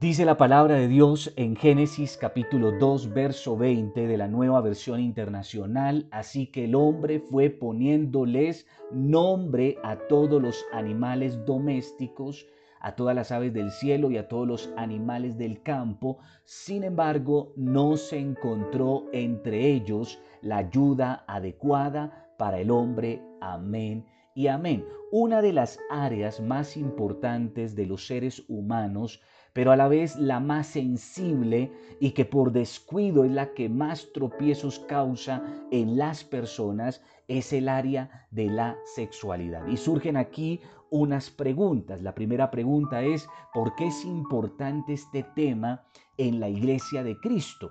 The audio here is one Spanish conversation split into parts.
Dice la palabra de Dios en Génesis capítulo 2, verso 20 de la nueva versión internacional, así que el hombre fue poniéndoles nombre a todos los animales domésticos, a todas las aves del cielo y a todos los animales del campo. Sin embargo, no se encontró entre ellos la ayuda adecuada para el hombre. Amén y amén. Una de las áreas más importantes de los seres humanos pero a la vez la más sensible y que por descuido es la que más tropiezos causa en las personas, es el área de la sexualidad. Y surgen aquí unas preguntas. La primera pregunta es, ¿por qué es importante este tema en la iglesia de Cristo?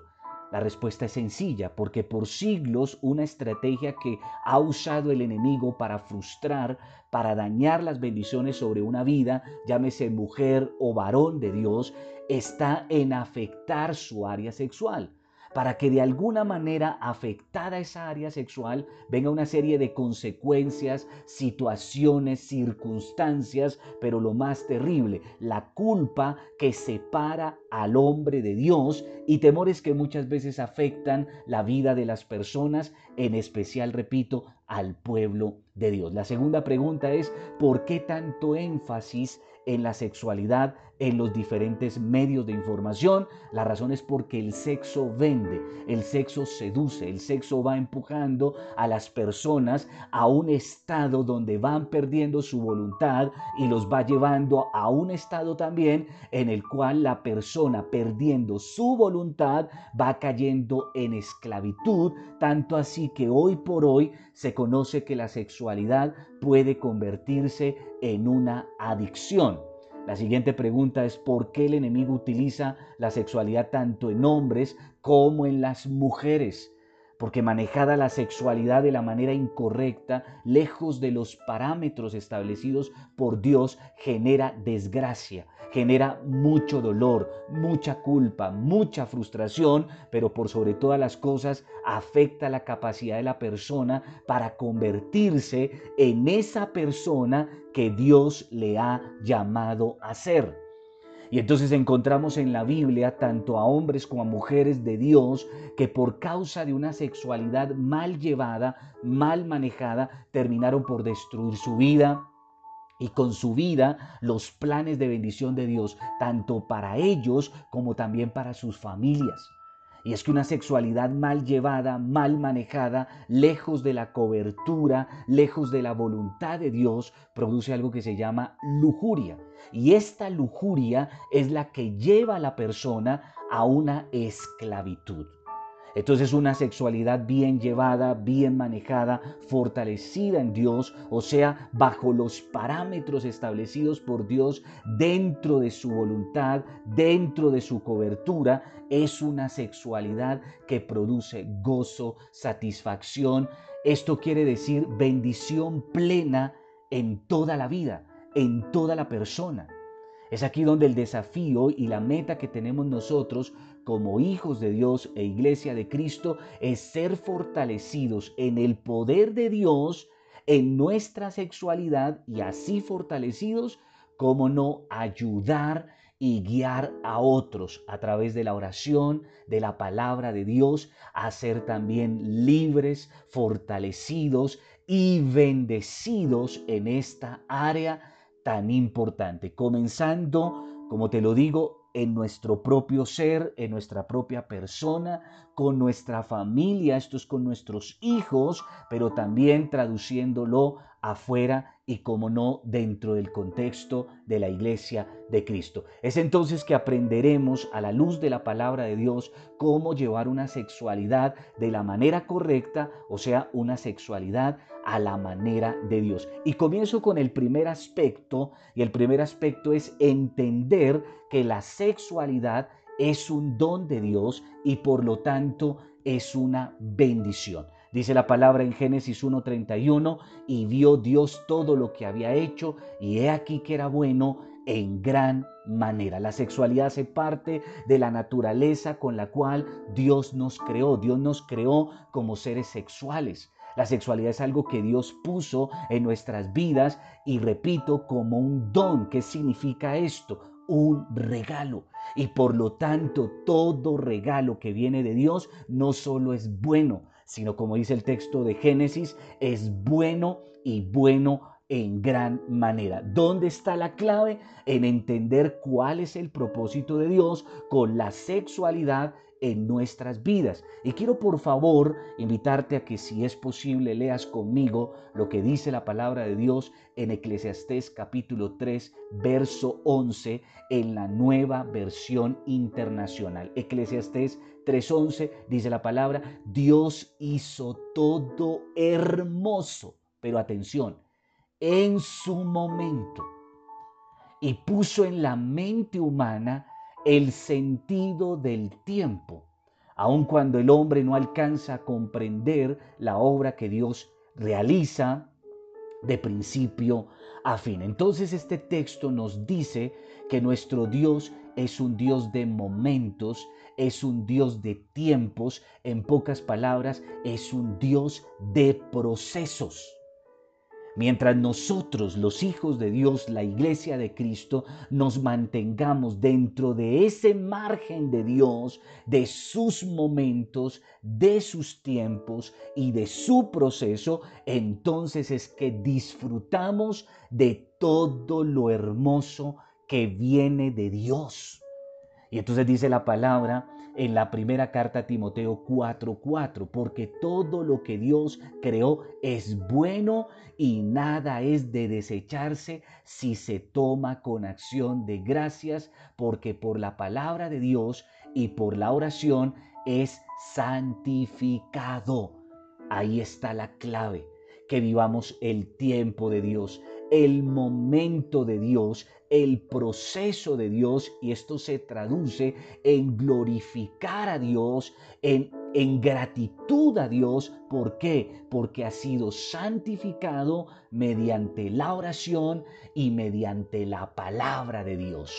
La respuesta es sencilla, porque por siglos una estrategia que ha usado el enemigo para frustrar, para dañar las bendiciones sobre una vida, llámese mujer o varón de Dios, está en afectar su área sexual para que de alguna manera afectada esa área sexual venga una serie de consecuencias, situaciones, circunstancias, pero lo más terrible, la culpa que separa al hombre de Dios y temores que muchas veces afectan la vida de las personas, en especial, repito, al pueblo de Dios. La segunda pregunta es, ¿por qué tanto énfasis en la sexualidad en los diferentes medios de información. La razón es porque el sexo vende, el sexo seduce, el sexo va empujando a las personas a un estado donde van perdiendo su voluntad y los va llevando a un estado también en el cual la persona perdiendo su voluntad va cayendo en esclavitud, tanto así que hoy por hoy se conoce que la sexualidad puede convertirse en una adicción. La siguiente pregunta es ¿por qué el enemigo utiliza la sexualidad tanto en hombres como en las mujeres? Porque manejada la sexualidad de la manera incorrecta, lejos de los parámetros establecidos por Dios, genera desgracia, genera mucho dolor, mucha culpa, mucha frustración, pero por sobre todas las cosas afecta la capacidad de la persona para convertirse en esa persona que Dios le ha llamado a ser. Y entonces encontramos en la Biblia tanto a hombres como a mujeres de Dios que por causa de una sexualidad mal llevada, mal manejada, terminaron por destruir su vida, y con su vida los planes de bendición de Dios, tanto para ellos como también para sus familias. Y es que una sexualidad mal llevada, mal manejada, lejos de la cobertura, lejos de la voluntad de Dios, produce algo que se llama lujuria. Y esta lujuria es la que lleva a la persona a una esclavitud. Entonces una sexualidad bien llevada, bien manejada, fortalecida en Dios, o sea, bajo los parámetros establecidos por Dios dentro de su voluntad, dentro de su cobertura, es una sexualidad que produce gozo, satisfacción. Esto quiere decir bendición plena en toda la vida, en toda la persona. Es aquí donde el desafío y la meta que tenemos nosotros como hijos de Dios e iglesia de Cristo es ser fortalecidos en el poder de Dios, en nuestra sexualidad y así fortalecidos, como no ayudar y guiar a otros a través de la oración, de la palabra de Dios, a ser también libres, fortalecidos y bendecidos en esta área tan importante, comenzando, como te lo digo, en nuestro propio ser, en nuestra propia persona, con nuestra familia, esto es con nuestros hijos, pero también traduciéndolo afuera y como no dentro del contexto de la iglesia de Cristo. Es entonces que aprenderemos a la luz de la palabra de Dios cómo llevar una sexualidad de la manera correcta, o sea, una sexualidad a la manera de Dios. Y comienzo con el primer aspecto, y el primer aspecto es entender que la sexualidad es un don de Dios y por lo tanto es una bendición. Dice la palabra en Génesis 1.31, y vio Dios todo lo que había hecho, y he aquí que era bueno en gran manera. La sexualidad hace parte de la naturaleza con la cual Dios nos creó. Dios nos creó como seres sexuales. La sexualidad es algo que Dios puso en nuestras vidas y repito, como un don. ¿Qué significa esto? un regalo. Y por lo tanto, todo regalo que viene de Dios no solo es bueno, sino como dice el texto de Génesis, es bueno y bueno en gran manera. ¿Dónde está la clave? En entender cuál es el propósito de Dios con la sexualidad en nuestras vidas. Y quiero por favor invitarte a que si es posible leas conmigo lo que dice la palabra de Dios en Eclesiastés capítulo 3, verso 11 en la nueva versión internacional. Eclesiastés 3:11 dice la palabra, Dios hizo todo hermoso, pero atención, en su momento y puso en la mente humana el sentido del tiempo, aun cuando el hombre no alcanza a comprender la obra que Dios realiza de principio a fin. Entonces este texto nos dice que nuestro Dios es un Dios de momentos, es un Dios de tiempos, en pocas palabras, es un Dios de procesos. Mientras nosotros, los hijos de Dios, la iglesia de Cristo, nos mantengamos dentro de ese margen de Dios, de sus momentos, de sus tiempos y de su proceso, entonces es que disfrutamos de todo lo hermoso que viene de Dios. Y entonces dice la palabra en la primera carta a Timoteo 4:4, porque todo lo que Dios creó es bueno y nada es de desecharse si se toma con acción de gracias, porque por la palabra de Dios y por la oración es santificado. Ahí está la clave, que vivamos el tiempo de Dios, el momento de Dios, el proceso de Dios y esto se traduce en glorificar a Dios, en, en gratitud a Dios. ¿Por qué? Porque ha sido santificado mediante la oración y mediante la palabra de Dios.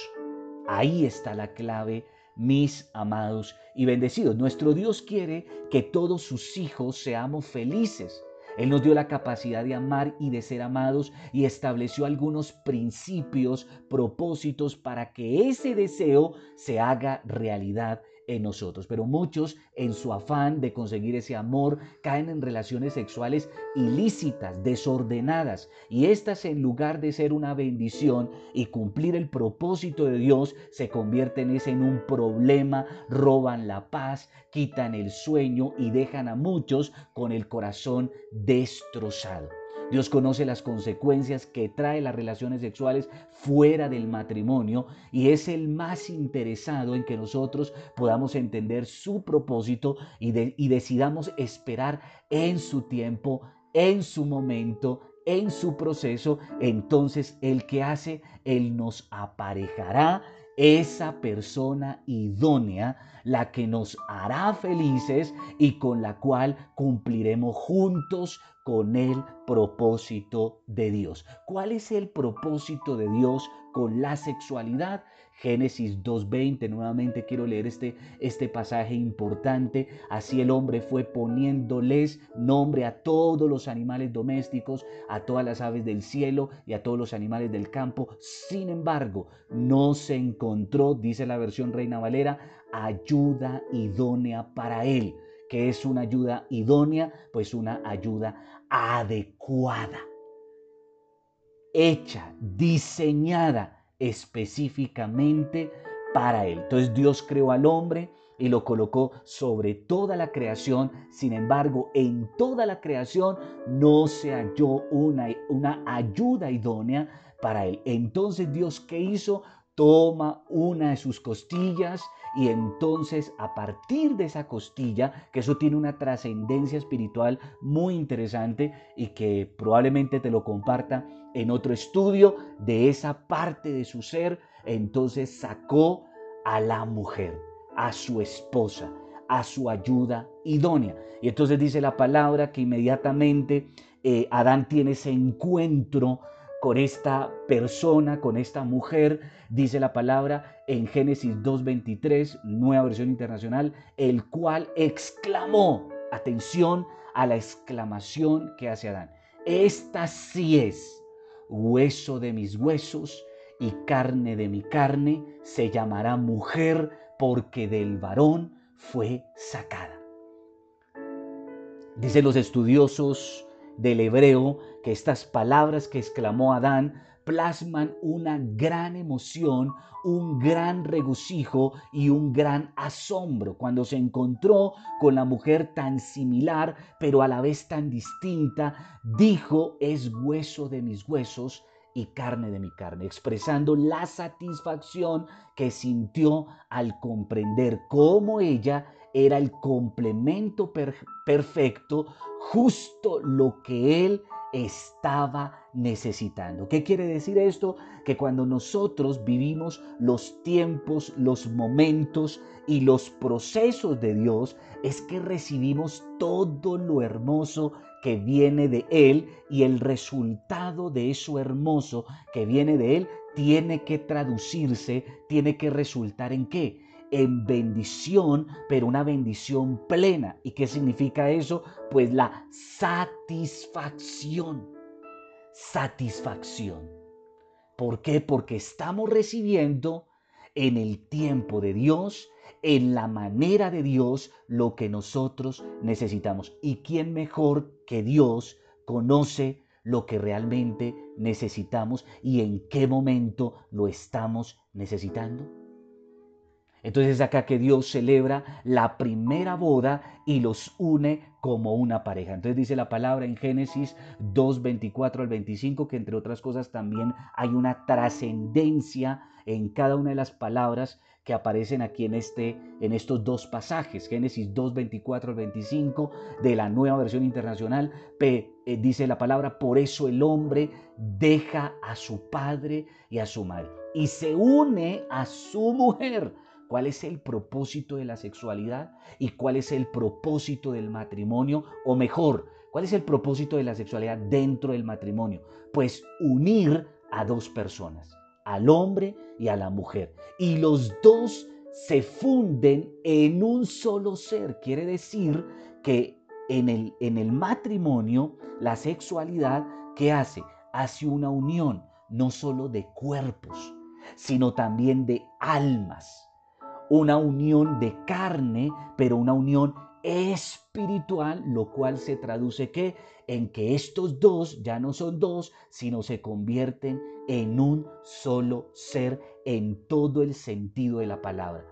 Ahí está la clave mis amados y bendecidos. Nuestro Dios quiere que todos sus hijos seamos felices. Él nos dio la capacidad de amar y de ser amados y estableció algunos principios, propósitos para que ese deseo se haga realidad nosotros. Pero muchos, en su afán de conseguir ese amor, caen en relaciones sexuales ilícitas, desordenadas. Y estas, en lugar de ser una bendición y cumplir el propósito de Dios, se convierten en un problema, roban la paz, quitan el sueño y dejan a muchos con el corazón destrozado. Dios conoce las consecuencias que trae las relaciones sexuales fuera del matrimonio y es el más interesado en que nosotros podamos entender su propósito y, y decidamos esperar en su tiempo, en su momento, en su proceso. Entonces el que hace, Él nos aparejará esa persona idónea, la que nos hará felices y con la cual cumpliremos juntos con el propósito de Dios. ¿Cuál es el propósito de Dios con la sexualidad? Génesis 2.20, nuevamente quiero leer este, este pasaje importante. Así el hombre fue poniéndoles nombre a todos los animales domésticos, a todas las aves del cielo y a todos los animales del campo. Sin embargo, no se encontró, dice la versión Reina Valera, ayuda idónea para él. que es una ayuda idónea? Pues una ayuda adecuada, hecha, diseñada específicamente para él. Entonces Dios creó al hombre y lo colocó sobre toda la creación. Sin embargo, en toda la creación no se halló una, una ayuda idónea para él. Entonces Dios, ¿qué hizo? Toma una de sus costillas y entonces a partir de esa costilla, que eso tiene una trascendencia espiritual muy interesante y que probablemente te lo comparta en otro estudio de esa parte de su ser, entonces sacó a la mujer, a su esposa, a su ayuda idónea. Y entonces dice la palabra que inmediatamente eh, Adán tiene ese encuentro con esta persona, con esta mujer, dice la palabra en Génesis 2.23, nueva versión internacional, el cual exclamó, atención a la exclamación que hace Adán, esta sí es hueso de mis huesos y carne de mi carne, se llamará mujer porque del varón fue sacada. Dicen los estudiosos del hebreo que estas palabras que exclamó Adán plasman una gran emoción, un gran regocijo y un gran asombro cuando se encontró con la mujer tan similar pero a la vez tan distinta, dijo es hueso de mis huesos y carne de mi carne, expresando la satisfacción que sintió al comprender cómo ella era el complemento perfecto, justo lo que él estaba necesitando. ¿Qué quiere decir esto? Que cuando nosotros vivimos los tiempos, los momentos y los procesos de Dios, es que recibimos todo lo hermoso que viene de Él y el resultado de eso hermoso que viene de Él tiene que traducirse, tiene que resultar en qué? En bendición, pero una bendición plena. ¿Y qué significa eso? Pues la satisfacción. Satisfacción. ¿Por qué? Porque estamos recibiendo en el tiempo de Dios, en la manera de Dios, lo que nosotros necesitamos. ¿Y quién mejor que Dios conoce lo que realmente necesitamos y en qué momento lo estamos necesitando? Entonces es acá que Dios celebra la primera boda y los une como una pareja. Entonces dice la palabra en Génesis 2, 24 al 25 que entre otras cosas también hay una trascendencia en cada una de las palabras que aparecen aquí en, este, en estos dos pasajes. Génesis 2, 24 al 25 de la nueva versión internacional eh, dice la palabra, por eso el hombre deja a su padre y a su madre y se une a su mujer cuál es el propósito de la sexualidad y cuál es el propósito del matrimonio, o mejor, cuál es el propósito de la sexualidad dentro del matrimonio. Pues unir a dos personas, al hombre y a la mujer. Y los dos se funden en un solo ser. Quiere decir que en el, en el matrimonio, la sexualidad, ¿qué hace? Hace una unión no solo de cuerpos, sino también de almas una unión de carne, pero una unión espiritual, lo cual se traduce que en que estos dos ya no son dos, sino se convierten en un solo ser en todo el sentido de la palabra.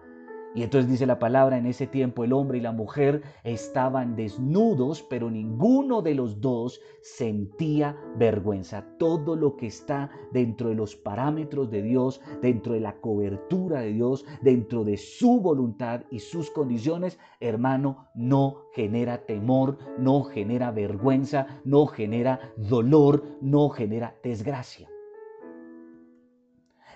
Y entonces dice la palabra, en ese tiempo el hombre y la mujer estaban desnudos, pero ninguno de los dos sentía vergüenza. Todo lo que está dentro de los parámetros de Dios, dentro de la cobertura de Dios, dentro de su voluntad y sus condiciones, hermano, no genera temor, no genera vergüenza, no genera dolor, no genera desgracia.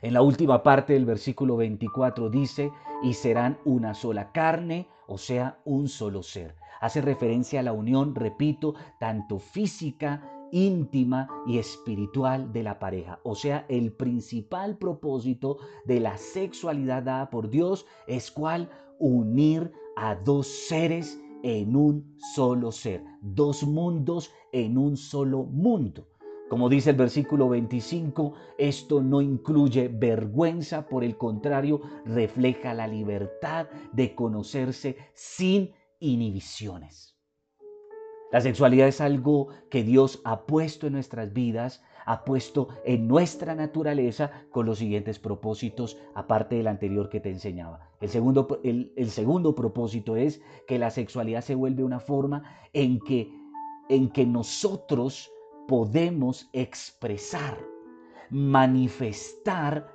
En la última parte del versículo 24 dice, y serán una sola carne, o sea, un solo ser. Hace referencia a la unión, repito, tanto física, íntima y espiritual de la pareja. O sea, el principal propósito de la sexualidad dada por Dios es cuál? Unir a dos seres en un solo ser, dos mundos en un solo mundo. Como dice el versículo 25, esto no incluye vergüenza, por el contrario, refleja la libertad de conocerse sin inhibiciones. La sexualidad es algo que Dios ha puesto en nuestras vidas, ha puesto en nuestra naturaleza con los siguientes propósitos, aparte del anterior que te enseñaba. El segundo, el, el segundo propósito es que la sexualidad se vuelve una forma en que, en que nosotros podemos expresar, manifestar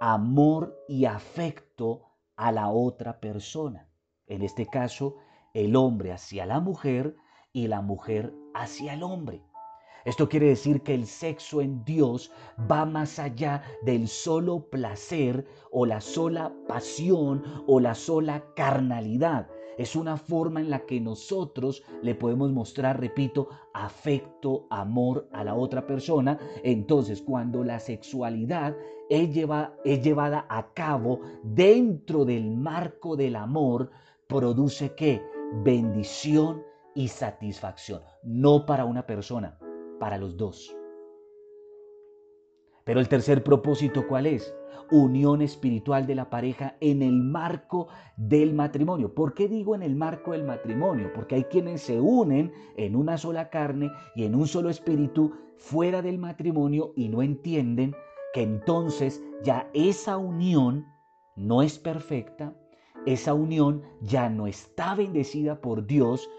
amor y afecto a la otra persona. En este caso, el hombre hacia la mujer y la mujer hacia el hombre. Esto quiere decir que el sexo en Dios va más allá del solo placer o la sola pasión o la sola carnalidad, es una forma en la que nosotros le podemos mostrar, repito, afecto, amor a la otra persona. Entonces, cuando la sexualidad es, llevada a cabo dentro del marco del amor, produce qué? Bendición y satisfacción. No para una persona, para los dos. Pero el tercer propósito, ¿cuál es? Unión espiritual de la pareja en el marco del matrimonio. ¿Por qué digo en el marco del matrimonio? Porque hay quienes se unen en una sola carne y en un solo espíritu fuera del matrimonio y no entienden que entonces ya esa unión no es perfecta, esa unión ya no está bendecida por Dios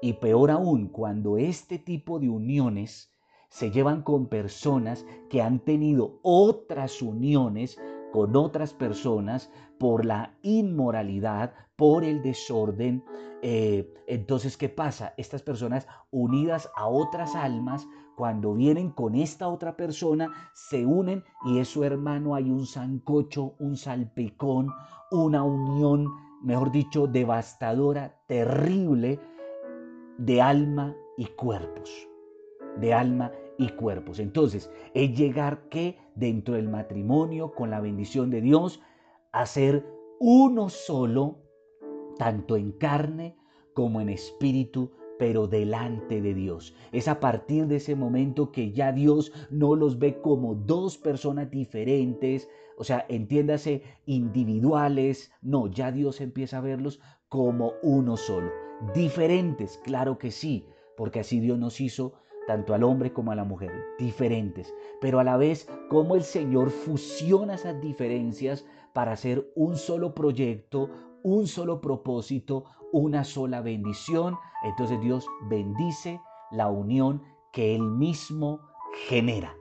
y peor aún cuando este tipo de uniones se llevan con personas que han tenido otras uniones con otras personas por la inmoralidad, por el desorden. Eh, entonces, ¿qué pasa? Estas personas unidas a otras almas, cuando vienen con esta otra persona, se unen y es su hermano, hay un sancocho, un salpicón, una unión, mejor dicho, devastadora, terrible, de alma y cuerpos. De alma y cuerpos. Entonces, es llegar que dentro del matrimonio, con la bendición de Dios, a ser uno solo, tanto en carne como en espíritu, pero delante de Dios. Es a partir de ese momento que ya Dios no los ve como dos personas diferentes, o sea, entiéndase, individuales, no, ya Dios empieza a verlos como uno solo. Diferentes, claro que sí, porque así Dios nos hizo tanto al hombre como a la mujer, diferentes, pero a la vez como el Señor fusiona esas diferencias para hacer un solo proyecto, un solo propósito, una sola bendición. Entonces Dios bendice la unión que Él mismo genera.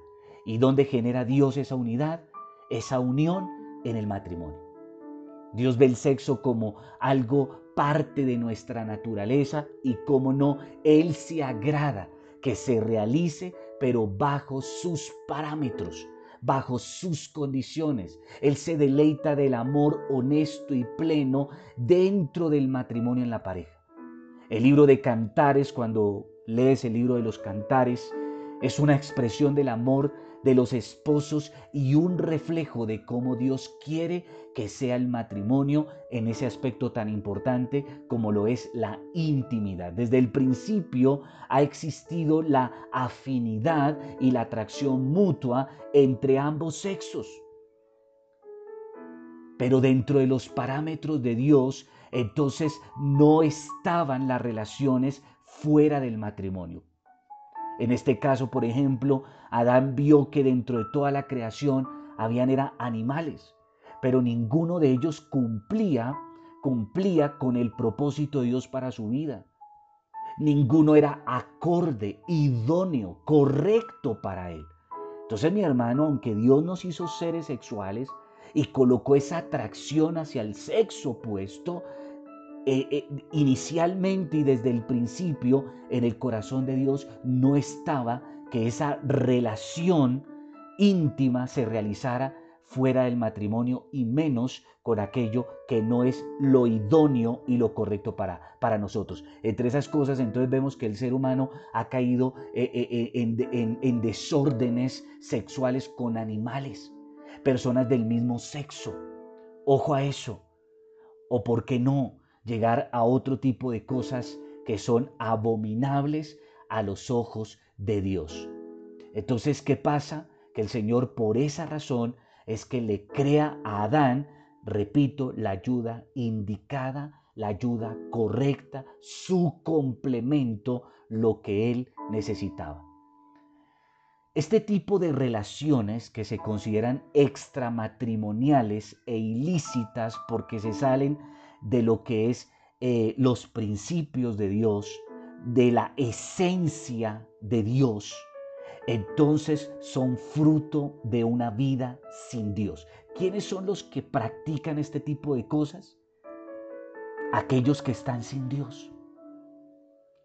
¿Y dónde genera Dios esa unidad? Esa unión en el matrimonio. Dios ve el sexo como algo parte de nuestra naturaleza y como no, Él se agrada que se realice, pero bajo sus parámetros, bajo sus condiciones. Él se deleita del amor honesto y pleno dentro del matrimonio en la pareja. El libro de Cantares, cuando lees el libro de los Cantares, es una expresión del amor de los esposos y un reflejo de cómo Dios quiere que sea el matrimonio en ese aspecto tan importante como lo es la intimidad. Desde el principio ha existido la afinidad y la atracción mutua entre ambos sexos. Pero dentro de los parámetros de Dios, entonces no estaban las relaciones fuera del matrimonio. En este caso, por ejemplo, Adán vio que dentro de toda la creación habían era animales, pero ninguno de ellos cumplía cumplía con el propósito de Dios para su vida. Ninguno era acorde, idóneo, correcto para él. Entonces, mi hermano, aunque Dios nos hizo seres sexuales y colocó esa atracción hacia el sexo opuesto, eh, eh, inicialmente y desde el principio en el corazón de Dios no estaba que esa relación íntima se realizara fuera del matrimonio y menos con aquello que no es lo idóneo y lo correcto para, para nosotros. Entre esas cosas, entonces vemos que el ser humano ha caído eh, en, en desórdenes sexuales con animales, personas del mismo sexo. Ojo a eso. O por qué no, llegar a otro tipo de cosas que son abominables a los ojos de Dios. Entonces, ¿qué pasa? Que el Señor por esa razón es que le crea a Adán, repito, la ayuda indicada, la ayuda correcta, su complemento, lo que él necesitaba. Este tipo de relaciones que se consideran extramatrimoniales e ilícitas porque se salen de lo que es eh, los principios de Dios, de la esencia de Dios, entonces son fruto de una vida sin Dios. ¿Quiénes son los que practican este tipo de cosas? Aquellos que están sin Dios.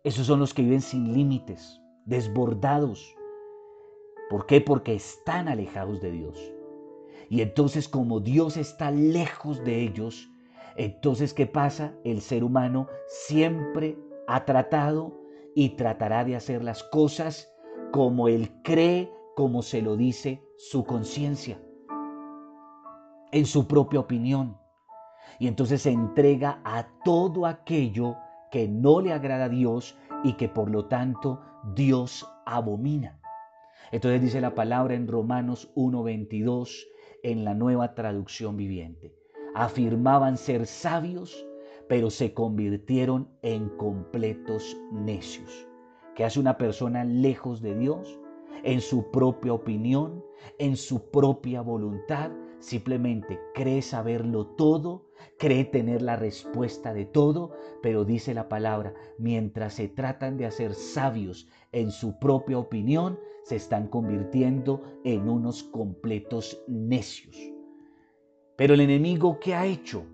Esos son los que viven sin límites, desbordados. ¿Por qué? Porque están alejados de Dios. Y entonces como Dios está lejos de ellos, entonces, ¿qué pasa? El ser humano siempre ha tratado y tratará de hacer las cosas como él cree, como se lo dice su conciencia, en su propia opinión. Y entonces se entrega a todo aquello que no le agrada a Dios y que por lo tanto Dios abomina. Entonces dice la palabra en Romanos 1.22 en la nueva traducción viviente. Afirmaban ser sabios, pero se convirtieron en completos necios. ¿Qué hace una persona lejos de Dios? En su propia opinión, en su propia voluntad, simplemente cree saberlo todo, cree tener la respuesta de todo, pero dice la palabra, mientras se tratan de hacer sabios en su propia opinión, se están convirtiendo en unos completos necios. Pero el enemigo ¿qué ha hecho?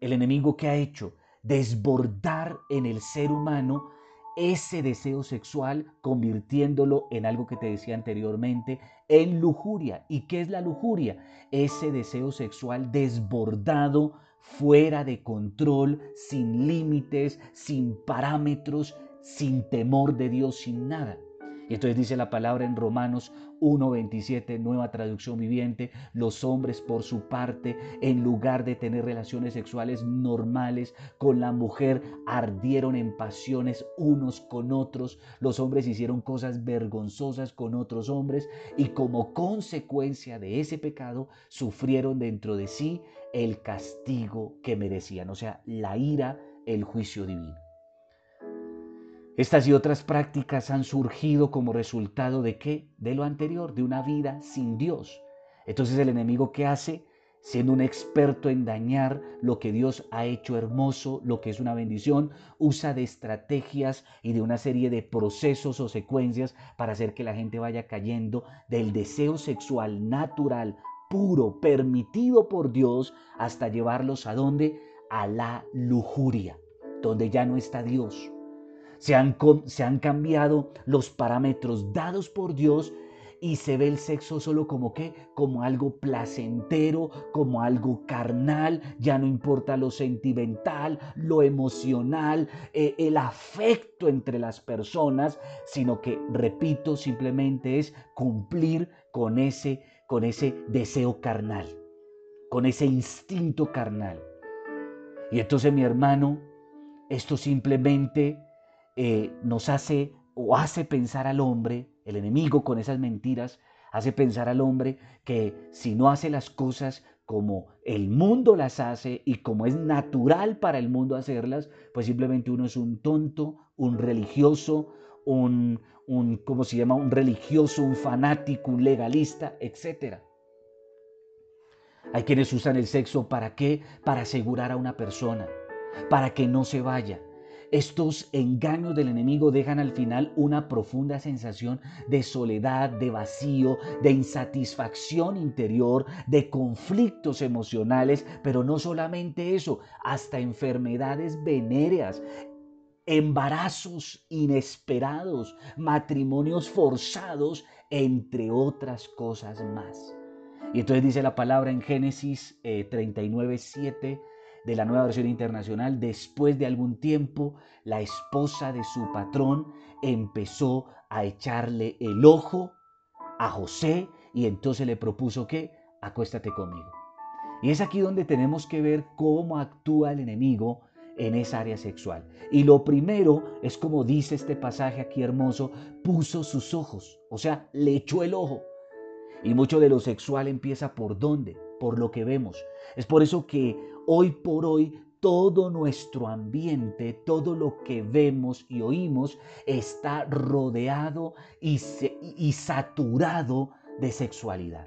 El enemigo ¿qué ha hecho? Desbordar en el ser humano ese deseo sexual, convirtiéndolo en algo que te decía anteriormente, en lujuria. ¿Y qué es la lujuria? Ese deseo sexual desbordado, fuera de control, sin límites, sin parámetros, sin temor de Dios, sin nada. Y entonces dice la palabra en Romanos 1.27, nueva traducción viviente, los hombres por su parte, en lugar de tener relaciones sexuales normales con la mujer, ardieron en pasiones unos con otros, los hombres hicieron cosas vergonzosas con otros hombres y como consecuencia de ese pecado sufrieron dentro de sí el castigo que merecían, o sea, la ira, el juicio divino. Estas y otras prácticas han surgido como resultado de qué? De lo anterior, de una vida sin Dios. Entonces el enemigo ¿qué hace? Siendo un experto en dañar lo que Dios ha hecho hermoso, lo que es una bendición, usa de estrategias y de una serie de procesos o secuencias para hacer que la gente vaya cayendo del deseo sexual natural, puro, permitido por Dios, hasta llevarlos a dónde? A la lujuria, donde ya no está Dios se han, se han cambiado los parámetros dados por Dios y se ve el sexo solo como que como algo placentero, como algo carnal, ya no importa lo sentimental, lo emocional, eh, el afecto entre las personas, sino que repito, simplemente es cumplir con ese con ese deseo carnal, con ese instinto carnal. Y entonces mi hermano, esto simplemente eh, nos hace o hace pensar al hombre, el enemigo con esas mentiras, hace pensar al hombre que si no hace las cosas como el mundo las hace y como es natural para el mundo hacerlas, pues simplemente uno es un tonto, un religioso, un, un ¿cómo se llama? Un religioso, un fanático, un legalista, etc. Hay quienes usan el sexo para qué? Para asegurar a una persona, para que no se vaya, estos engaños del enemigo dejan al final una profunda sensación de soledad, de vacío, de insatisfacción interior, de conflictos emocionales, pero no solamente eso, hasta enfermedades venéreas, embarazos inesperados, matrimonios forzados, entre otras cosas más. Y entonces dice la palabra en Génesis 39, eh, 7 de la nueva versión internacional, después de algún tiempo, la esposa de su patrón empezó a echarle el ojo a José y entonces le propuso que acuéstate conmigo. Y es aquí donde tenemos que ver cómo actúa el enemigo en esa área sexual. Y lo primero es como dice este pasaje aquí hermoso, puso sus ojos, o sea, le echó el ojo. Y mucho de lo sexual empieza por dónde? Por lo que vemos. Es por eso que hoy por hoy todo nuestro ambiente, todo lo que vemos y oímos está rodeado y, y, saturado de sexualidad.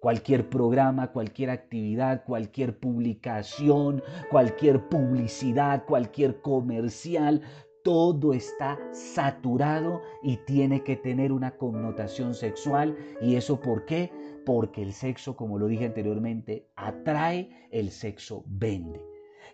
Cualquier programa, cualquier actividad, cualquier publicación, cualquier publicidad, cualquier comercial, todo está saturado y tiene que tener una connotación sexual. ¿Y eso por qué? porque el sexo, como lo dije anteriormente, atrae, el sexo vende.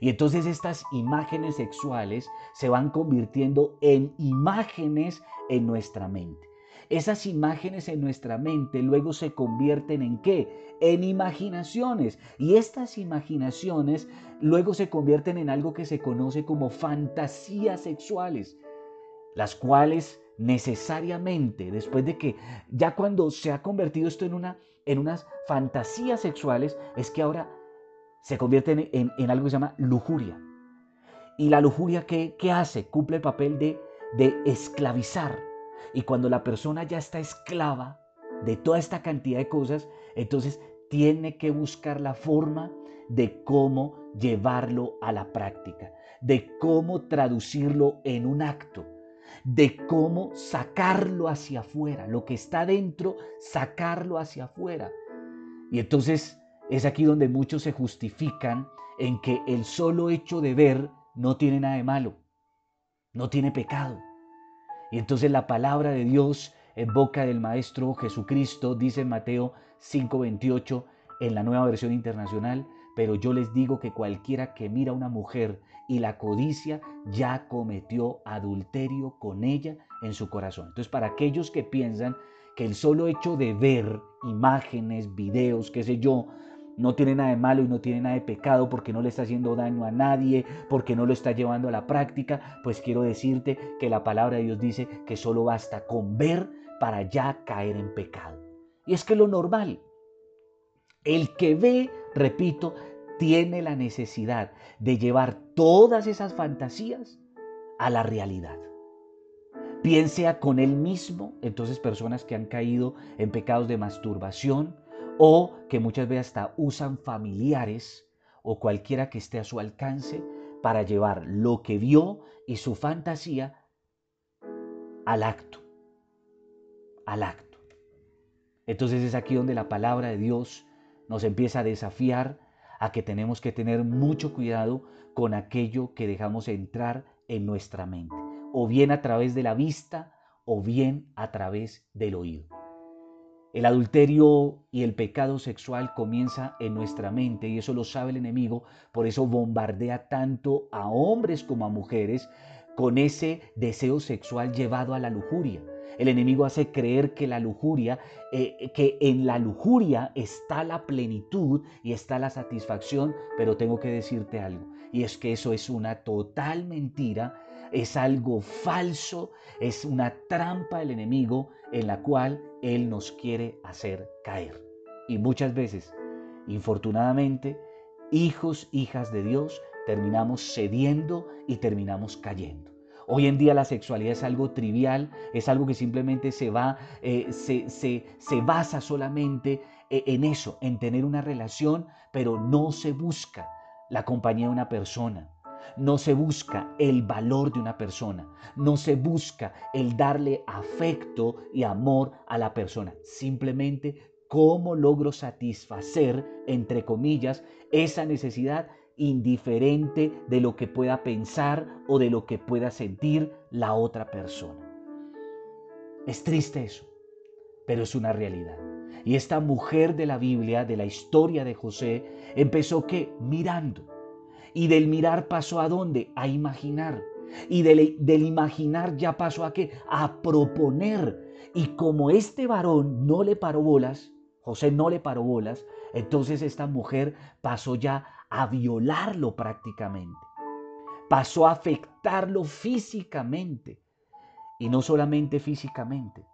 Y entonces estas imágenes sexuales se van convirtiendo en imágenes en nuestra mente. Esas imágenes en nuestra mente luego se convierten en qué? En imaginaciones. Y estas imaginaciones luego se convierten en algo que se conoce como fantasías sexuales, las cuales necesariamente, después de que ya cuando se ha convertido esto en, una, en unas fantasías sexuales, es que ahora se convierte en, algo que se llama lujuria. ¿Y la lujuria qué, qué hace? Cumple el papel de, de esclavizar. Y cuando la persona ya está esclava de toda esta cantidad de cosas, entonces tiene que buscar la forma de cómo llevarlo a la práctica, de cómo traducirlo en un acto, de cómo sacarlo hacia afuera, lo que está dentro, sacarlo hacia afuera. Y entonces es aquí donde muchos se justifican en que el solo hecho de ver no tiene nada de malo, no tiene pecado. Y entonces la palabra de Dios en boca del Maestro Jesucristo dice en Mateo 5:28 en la nueva versión internacional, pero yo les digo que cualquiera que mira a una mujer y la codicia ya cometió adulterio con ella en su corazón. Entonces, para aquellos que piensan que el solo hecho de ver imágenes, videos, qué sé yo, no tiene nada de malo y no tiene nada de pecado porque no le está haciendo daño a nadie, porque no lo está llevando a la práctica, pues quiero decirte que la palabra de Dios dice que solo basta con ver para ya caer en pecado. Y es que lo normal, el que ve, repito, tiene la necesidad de llevar todas esas fantasías a la realidad. Piense con él mismo, entonces personas que han caído en pecados de masturbación o que muchas veces hasta usan familiares o cualquiera que esté a su alcance para llevar lo que vio y su fantasía al acto, al acto. Entonces es aquí donde la palabra de Dios nos empieza a desafiar a que tenemos que tener mucho cuidado con aquello que dejamos entrar en nuestra mente, o bien a través de la vista o bien a través del oído. El adulterio y el pecado sexual comienza en nuestra mente y eso lo sabe el enemigo, por eso bombardea tanto a hombres como a mujeres con ese deseo sexual llevado a la lujuria. El enemigo hace creer que la lujuria, eh, que en la lujuria está la plenitud y está la satisfacción, pero tengo que decirte algo, y es que eso es una total mentira, es algo falso, es una trampa del enemigo en la cual él nos quiere hacer caer. Y muchas veces, infortunadamente, hijos, hijas de Dios, terminamos cediendo y terminamos cayendo. Hoy en día la sexualidad es algo trivial, es algo que simplemente se va, eh, se, se, se basa solamente eh, en eso, en tener una relación, pero no se busca la compañía de una persona. No se busca el valor de una persona, no se busca el darle afecto y amor a la persona. Simplemente cómo logro satisfacer, entre comillas, esa necesidad indiferente de lo que pueda pensar o de lo que pueda sentir la otra persona. Es triste eso, pero es una realidad. Y esta mujer de la Biblia, de la historia de José, empezó que mirando. Y del mirar pasó a dónde? A imaginar. Y del, del imaginar ya pasó a qué? A proponer. Y como este varón no le paró bolas, José no le paró bolas, entonces esta mujer pasó ya a violarlo prácticamente. Pasó a afectarlo físicamente. Y no solamente físicamente.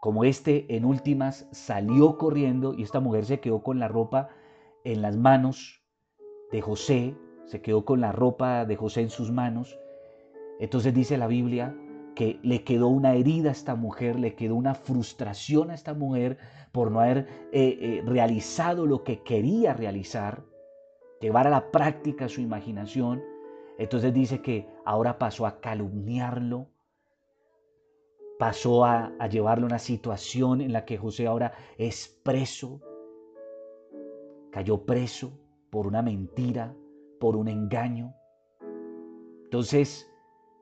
Como este en últimas salió corriendo y esta mujer se quedó con la ropa en las manos de José, se quedó con la ropa de José en sus manos. Entonces dice la Biblia que le quedó una herida a esta mujer, le quedó una frustración a esta mujer por no haber eh, eh, realizado lo que quería realizar llevar a la práctica su imaginación, entonces dice que ahora pasó a calumniarlo, pasó a, llevarlo a una situación en la que José ahora es preso, cayó preso por una mentira, por un engaño. Entonces,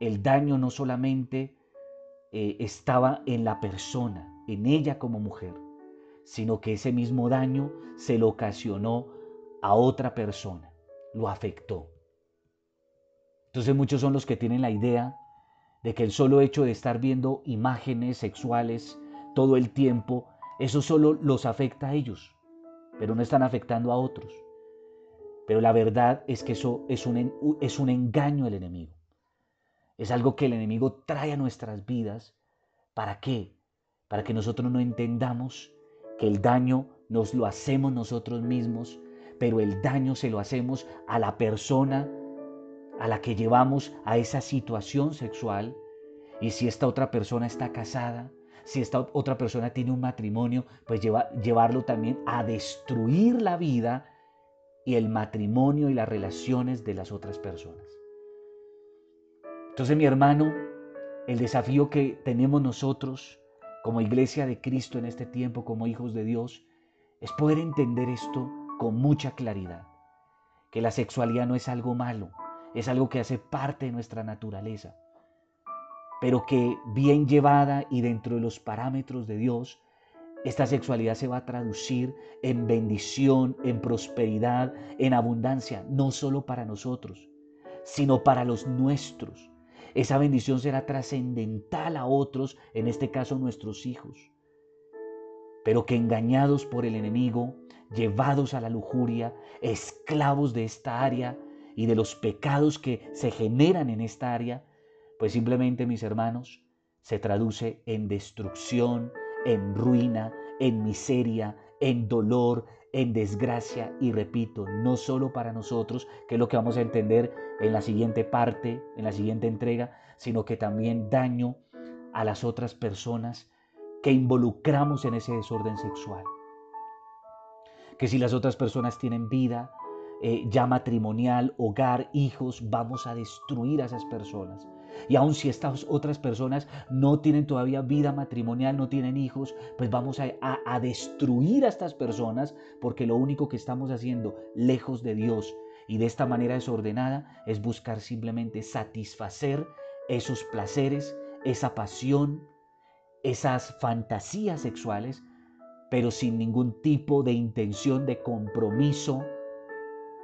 el daño no solamente eh, estaba en la persona, en ella como mujer, sino que ese mismo daño se lo ocasionó a otra persona, lo afectó. Entonces muchos son los que tienen la idea de que el solo hecho de estar viendo imágenes sexuales todo el tiempo, eso solo los afecta a ellos, pero no están afectando a otros. Pero la verdad es que eso es un, es un engaño del enemigo. Es algo que el enemigo trae a nuestras vidas. ¿Para qué? Para que nosotros no entendamos que el daño nos lo hacemos nosotros mismos pero el daño se lo hacemos a la persona a la que llevamos a esa situación sexual Y si esta otra persona está casada, si esta otra persona tiene un matrimonio, pues llevarlo también a destruir la vida y el matrimonio y las relaciones de las otras personas. Entonces mi hermano, el desafío que tenemos nosotros como iglesia de Cristo en este tiempo, como hijos de Dios, es poder entender esto con mucha claridad, que la sexualidad no es algo malo, es algo que hace parte de nuestra naturaleza, pero que bien llevada y dentro de los parámetros de Dios, esta sexualidad se va a traducir en bendición, en prosperidad, en abundancia, no solo para nosotros, sino para los nuestros. Esa bendición será trascendental a otros, en este caso nuestros hijos. Pero que engañados por el enemigo, llevados a la lujuria, esclavos de esta área y de los pecados que se generan en esta área, pues simplemente mis hermanos, se traduce en destrucción, en ruina, en miseria, en dolor, en desgracia y repito, no solo para nosotros, que es lo que vamos a entender en la siguiente parte, en la siguiente entrega, sino que también daño a las otras personas que involucramos en ese desorden sexual. Que si las otras personas tienen vida, eh, ya matrimonial, hogar, hijos, vamos a destruir a esas personas. Y aun si estas otras personas no tienen todavía vida matrimonial, no tienen hijos, pues vamos a, a, destruir a estas personas porque lo único que estamos haciendo lejos de Dios y de esta manera desordenada es buscar simplemente satisfacer esos placeres, esa pasión, esas fantasías sexuales, pero sin ningún tipo de intención de compromiso,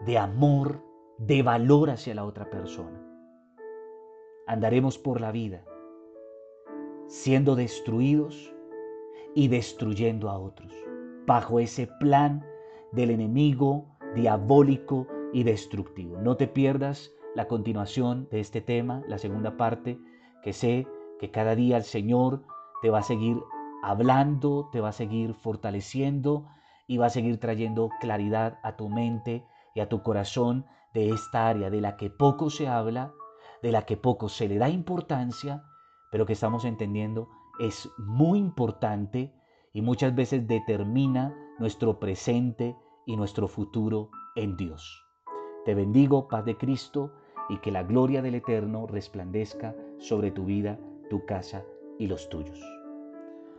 de amor, de valor hacia la otra persona andaremos por la vida siendo destruidos y destruyendo a otros, bajo ese plan del enemigo diabólico y destructivo. No te pierdas la continuación de este tema, la segunda parte, que sé que cada día el Señor te va a seguir hablando, te va a seguir fortaleciendo y va a seguir trayendo claridad a tu mente y a tu corazón de esta área de la que poco se habla de la que poco se le da importancia, pero que estamos entendiendo es muy importante y muchas veces determina nuestro presente y nuestro futuro en Dios. Te bendigo, paz de Cristo, y que la gloria del Eterno resplandezca sobre tu vida, tu casa y los tuyos.